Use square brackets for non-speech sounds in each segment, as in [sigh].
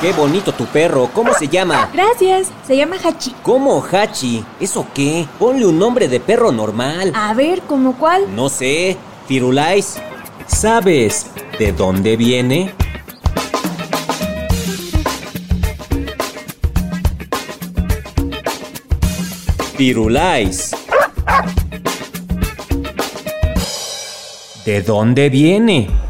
Qué bonito tu perro. ¿Cómo se llama? Gracias, se llama Hachi. ¿Cómo, Hachi? ¿Eso qué? Ponle un nombre de perro normal. A ver, ¿cómo cuál? No sé. Firulais. ¿Sabes de dónde viene? Firulais. ¿De dónde viene?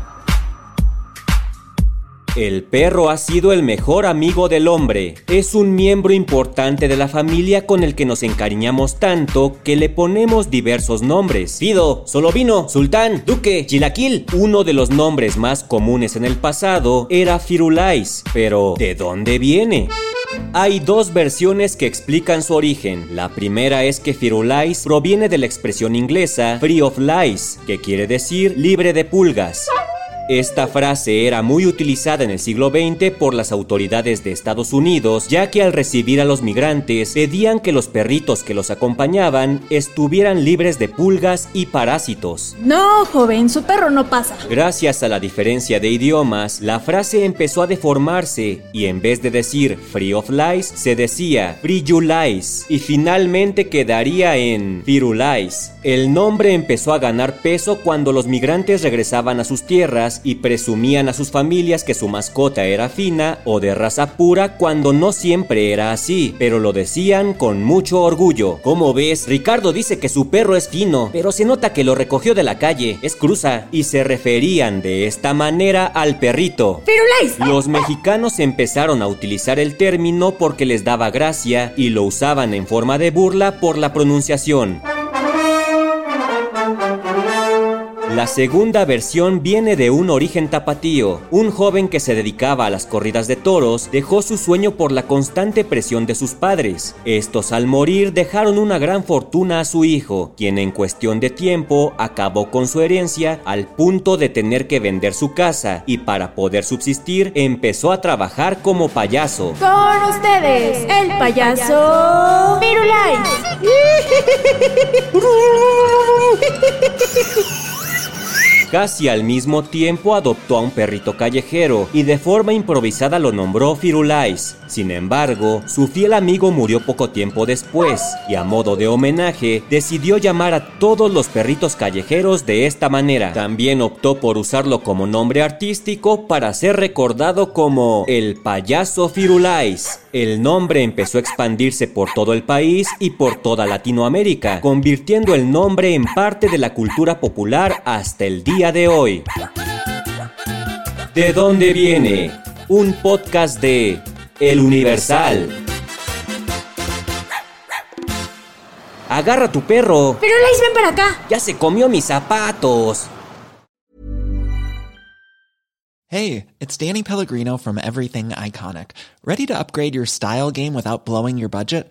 El perro ha sido el mejor amigo del hombre. Es un miembro importante de la familia con el que nos encariñamos tanto que le ponemos diversos nombres. Fido, Solovino, Sultán, Duque, Chilaquil. Uno de los nombres más comunes en el pasado era Firulais. Pero, ¿de dónde viene? Hay dos versiones que explican su origen. La primera es que Firulais proviene de la expresión inglesa free of lice, que quiere decir libre de pulgas. Esta frase era muy utilizada en el siglo XX por las autoridades de Estados Unidos, ya que al recibir a los migrantes pedían que los perritos que los acompañaban estuvieran libres de pulgas y parásitos. No, joven, su perro no pasa. Gracias a la diferencia de idiomas, la frase empezó a deformarse y en vez de decir free of lice, se decía free you lice y finalmente quedaría en firulais. El nombre empezó a ganar peso cuando los migrantes regresaban a sus tierras y presumían a sus familias que su mascota era fina o de raza pura cuando no siempre era así, pero lo decían con mucho orgullo. Como ves, Ricardo dice que su perro es fino, pero se nota que lo recogió de la calle, es cruza, y se referían de esta manera al perrito. ¡Firulais! Los mexicanos empezaron a utilizar el término porque les daba gracia y lo usaban en forma de burla por la pronunciación. La segunda versión viene de un origen tapatío. Un joven que se dedicaba a las corridas de toros dejó su sueño por la constante presión de sus padres. Estos al morir dejaron una gran fortuna a su hijo, quien en cuestión de tiempo acabó con su herencia al punto de tener que vender su casa y para poder subsistir empezó a trabajar como payaso. Con ustedes, el payaso Firulais. [laughs] Casi al mismo tiempo adoptó a un perrito callejero y de forma improvisada lo nombró Firulais. Sin embargo, su fiel amigo murió poco tiempo después y a modo de homenaje decidió llamar a todos los perritos callejeros de esta manera. También optó por usarlo como nombre artístico para ser recordado como el payaso Firulais. El nombre empezó a expandirse por todo el país y por toda Latinoamérica, convirtiendo el nombre en parte de la cultura popular hasta el día de hoy. ¿De dónde viene? Un podcast de El Universal. Agarra tu perro. Firulais, ven para acá. Ya se comió mis zapatos. Hey, it's Danny Pellegrino from Everything Iconic. Ready to upgrade your style game without blowing your budget?